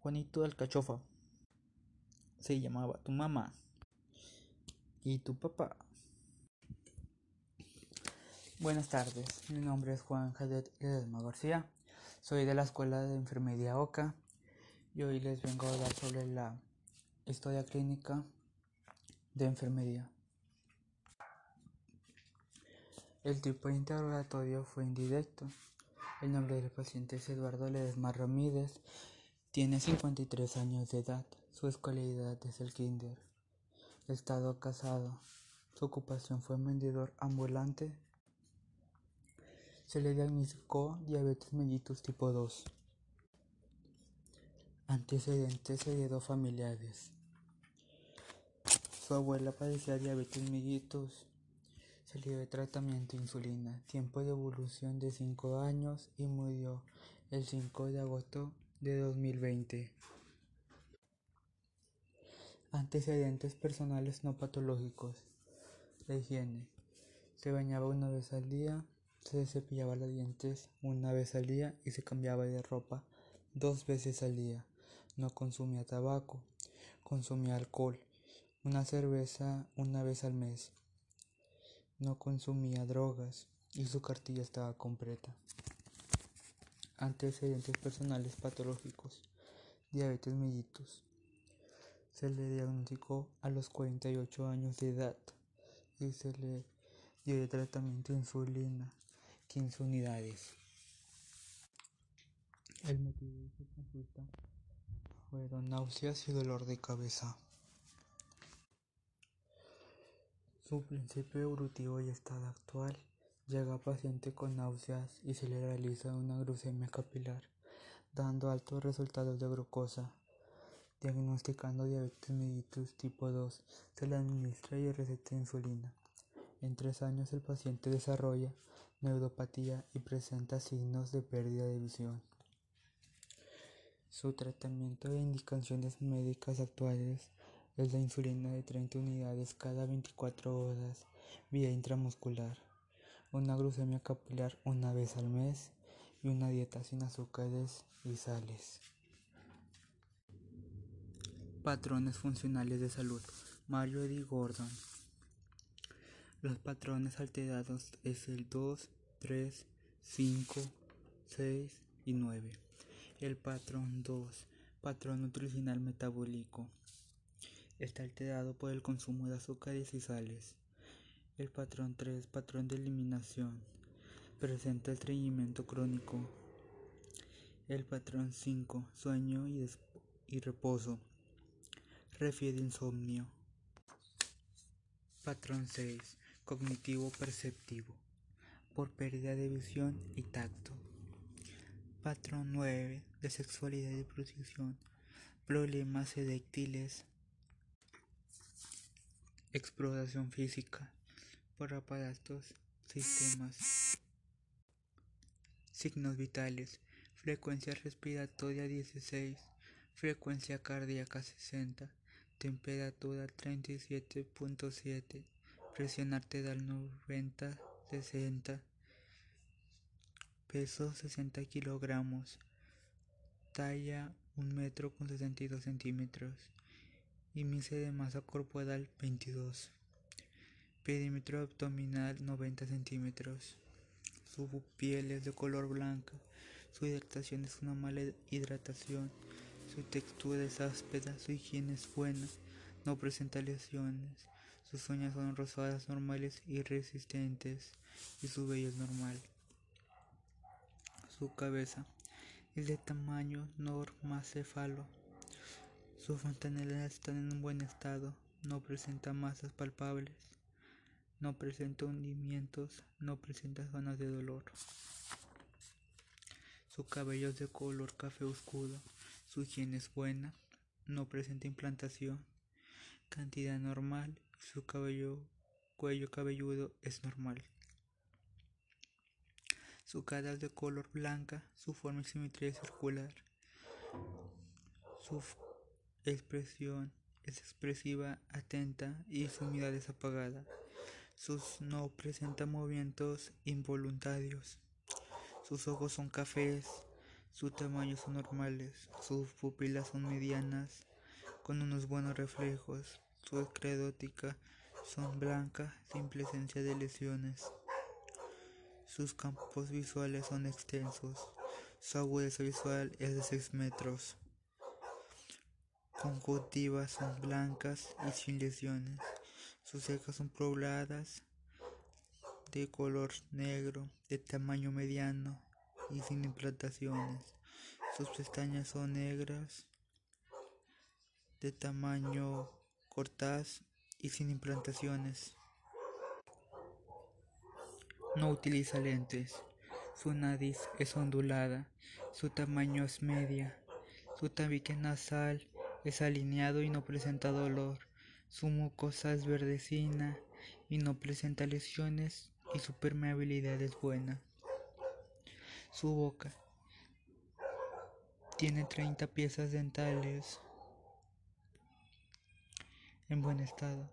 Juanito Alcachofa. Se llamaba tu mamá. Y tu papá. Buenas tardes, mi nombre es Juan Jadet Ledesma García. Soy de la Escuela de Enfermería OCA y hoy les vengo a hablar sobre la historia clínica de enfermería. El tipo de interrogatorio fue indirecto. El nombre del paciente es Eduardo Ledesma Ramírez. Tiene 53 años de edad. Su escolaridad es el kinder. Estado casado. Su ocupación fue vendedor ambulante. Se le diagnosticó diabetes mellitus tipo 2. Antecedentes heredofamiliares. Su abuela padecía diabetes mellitus. Le dio tratamiento de insulina. Tiempo de evolución de 5 años y murió el 5 de agosto de 2020. Antecedentes personales no patológicos. La higiene. Se bañaba una vez al día, se cepillaba los dientes una vez al día y se cambiaba de ropa dos veces al día. No consumía tabaco, consumía alcohol, una cerveza una vez al mes. No consumía drogas y su cartilla estaba completa. Antecedentes personales patológicos. Diabetes mellitus. Se le diagnosticó a los 48 años de edad y se le dio tratamiento de insulina 15 unidades. El motivo de su consulta fueron náuseas y dolor de cabeza. Su principio evolutivo y estado actual llega paciente con náuseas y se le realiza una glucemia capilar, dando altos resultados de glucosa. Diagnosticando diabetes mellitus tipo 2, se le administra y receta insulina. En tres años el paciente desarrolla neuropatía y presenta signos de pérdida de visión. Su tratamiento e indicaciones médicas actuales es la insulina de 30 unidades cada 24 horas vía intramuscular, una glucemia capilar una vez al mes y una dieta sin azúcares y sales. Patrones funcionales de salud. Mario Eddy Gordon. Los patrones alterados es el 2, 3, 5, 6 y 9. El patrón 2, patrón nutricional metabólico, está alterado por el consumo de azúcares y sales. El patrón 3, patrón de eliminación, presenta estreñimiento crónico. El patrón 5, sueño y, y reposo, refiere insomnio. Patrón 6, cognitivo perceptivo, por pérdida de visión y tacto. Patrón 9, de sexualidad y reproducción, problemas eréctiles. Exploración física por aparatos, sistemas. Signos vitales. Frecuencia respiratoria 16. Frecuencia cardíaca 60. Temperatura 37.7. Presión arterial 90-60. Peso 60 kilogramos. Talla 1 metro con 62 centímetros. Índice de masa corporal 22. Perímetro abdominal 90 centímetros. Su piel es de color blanca. Su hidratación es una mala hidratación. Su textura es áspera. Su higiene es buena. No presenta lesiones. Sus uñas son rosadas normales y resistentes. Y su vello es normal. Su cabeza es de tamaño normacéfalo. Sus fontanelas están en un buen estado, no presenta masas palpables, no presenta hundimientos, no presenta zonas de dolor. Su cabello es de color café oscuro, su higiene es buena, no presenta implantación, cantidad normal, su cabello, cuello cabelludo es normal. Su cara es de color blanca, su forma y simetría es circular. Su expresión es expresiva, atenta y su mirada es apagada. Sus no presenta movimientos involuntarios. Sus ojos son cafés. Su tamaño son normales, sus pupilas son medianas, con unos buenos reflejos. Su esclerótica son blanca, sin presencia de lesiones. Sus campos visuales son extensos. Su agudeza visual es de 6 metros. Conjuntivas son blancas y sin lesiones. Sus cejas son pobladas de color negro, de tamaño mediano y sin implantaciones. Sus pestañas son negras, de tamaño cortas y sin implantaciones. No utiliza lentes. Su nariz es ondulada. Su tamaño es media. Su tabique nasal es alineado y no presenta dolor. Su mucosa es verdecina y no presenta lesiones y su permeabilidad es buena. Su boca tiene 30 piezas dentales en buen estado.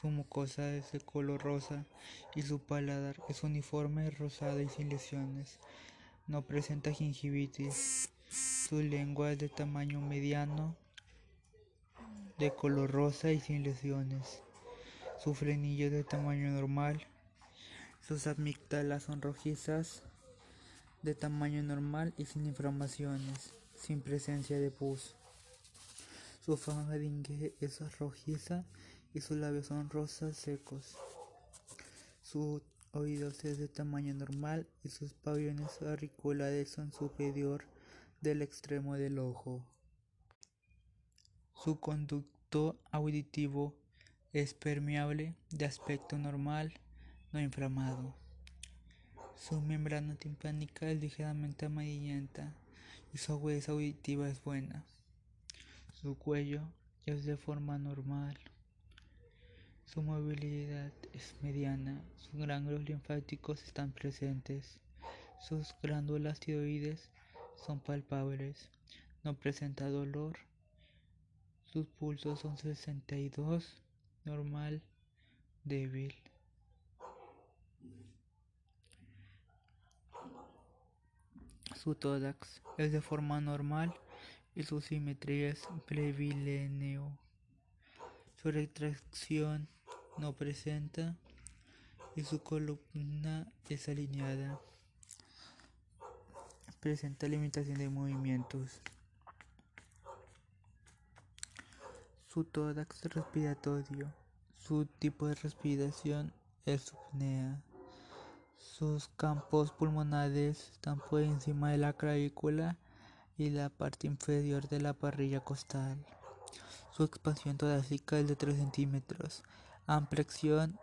Su mucosa es de color rosa y su paladar es uniforme, rosado y sin lesiones. No presenta gingivitis. Su lengua es de tamaño mediano, de color rosa y sin lesiones. Su frenillo es de tamaño normal. Sus amígdalas son rojizas, de tamaño normal y sin inflamaciones, sin presencia de pus. Su faringe es rojiza y sus labios son rosas secos. Su oído es de tamaño normal y sus pabellones auriculares son superior del extremo del ojo. Su conducto auditivo es permeable, de aspecto normal, no inflamado. Su membrana timpánica es ligeramente amarillenta y su agudeza auditiva es buena. Su cuello es de forma normal. Su movilidad es mediana, sus ganglios linfáticos están presentes, sus glándulas tiroides son palpables, no presenta dolor, sus pulsos son 62, normal, débil. Su tórax es de forma normal y su simetría es plebilíneo. Su retracción no presenta y su columna es alineada. Presenta limitación de movimientos. Su tórax respiratorio. Su tipo de respiración es subnea. Sus campos pulmonares están por encima de la clavícula y la parte inferior de la parrilla costal. Su expansión torácica es de 3 centímetros ampliación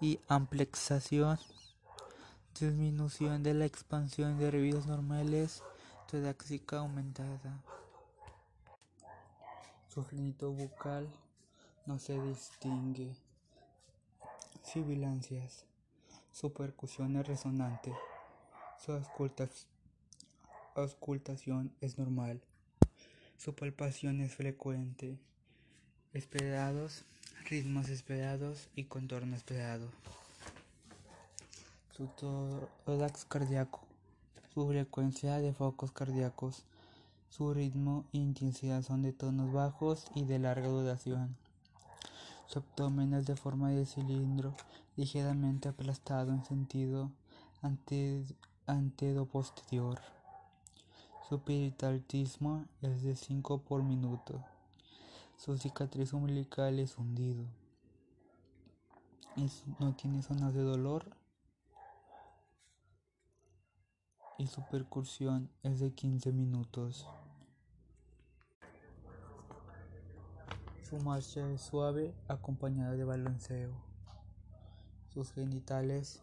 y amplexación, disminución de la expansión de hervidos normales, torácica aumentada. Su genito bucal no se distingue. Sibilancias. Su percusión es resonante. Su auscultación es normal. Su palpación es frecuente. Esperados ritmos esperados y contorno esperado. Su tórax cardíaco, su frecuencia de focos cardíacos, su ritmo e intensidad son de tonos bajos y de larga duración. Su abdomen es de forma de cilindro, ligeramente aplastado en sentido antedo-posterior. Su peritalismo es de 5 por minuto. Su cicatriz umbilical es hundido. no tiene zonas de dolor. Y su percusión es de 15 minutos. Su marcha es suave acompañada de balanceo. Sus genitales.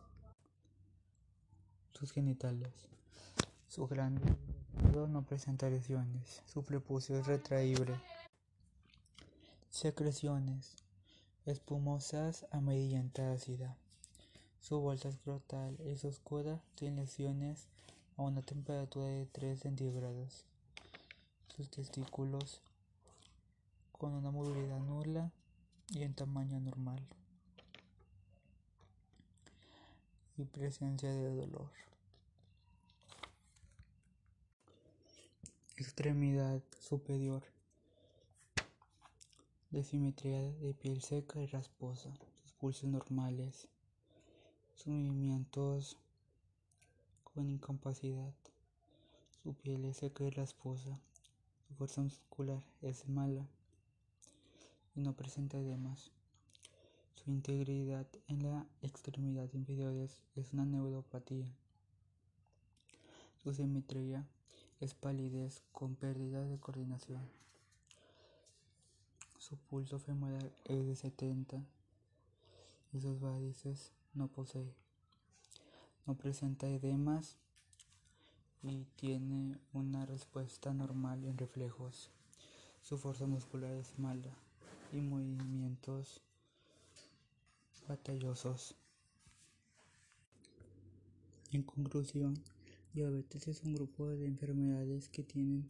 Sus genitales. Su grande no presenta lesiones. Su prepucio es retraíble. Secreciones espumosas amarillenta ácida. Su bolsa escrotal es oscura sin lesiones a una temperatura de 3 centígrados. Sus testículos con una movilidad nula y en tamaño normal. Y presencia de dolor. extremidad superior. De simetría de piel seca y rasposa. Sus pulsos normales. Sus movimientos con incapacidad. Su piel es seca y rasposa. Su fuerza muscular es mala y no presenta edemas. Su integridad en la extremidad inferior es, una neuropatía. Su simetría es palidez con pérdida de coordinación. Su pulso femoral es de 70 y sus varices no posee. No presenta edemas y tiene una respuesta normal en reflejos. Su fuerza muscular es mala y movimientos batallosos. En conclusión, diabetes es un grupo de enfermedades que tienen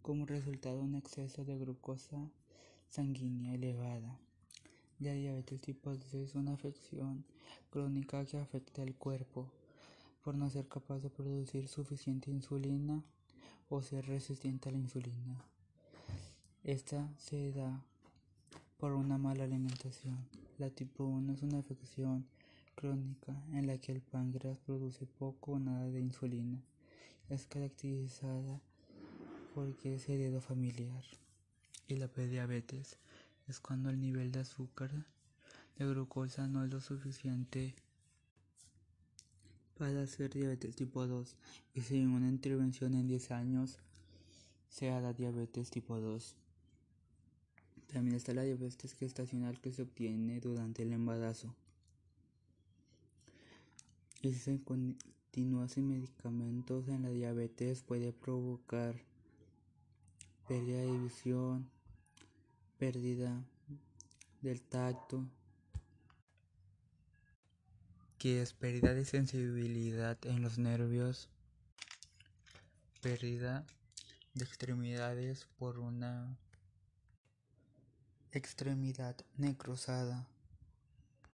como resultado un exceso de glucosa sanguínea elevada. La diabetes tipo 2 es una afección crónica que afecta al cuerpo por no ser capaz de producir suficiente insulina o ser resistente a la insulina. Esta se da por una mala alimentación. La tipo 1 es una afección crónica en la que el páncreas produce poco o nada de insulina. Es caracterizada porque es heredo familiar. Y la prediabetes es cuando el nivel de azúcar de glucosa no es lo suficiente para hacer diabetes tipo 2 y sin una intervención en 10 años se hará diabetes tipo 2. También está la diabetes gestacional que se obtiene durante el embarazo. Y si se continúa sin medicamentos en la diabetes puede provocar pérdida de visión, pérdida del tacto, es pérdida de sensibilidad en los nervios, pérdida de extremidades por una extremidad necrosada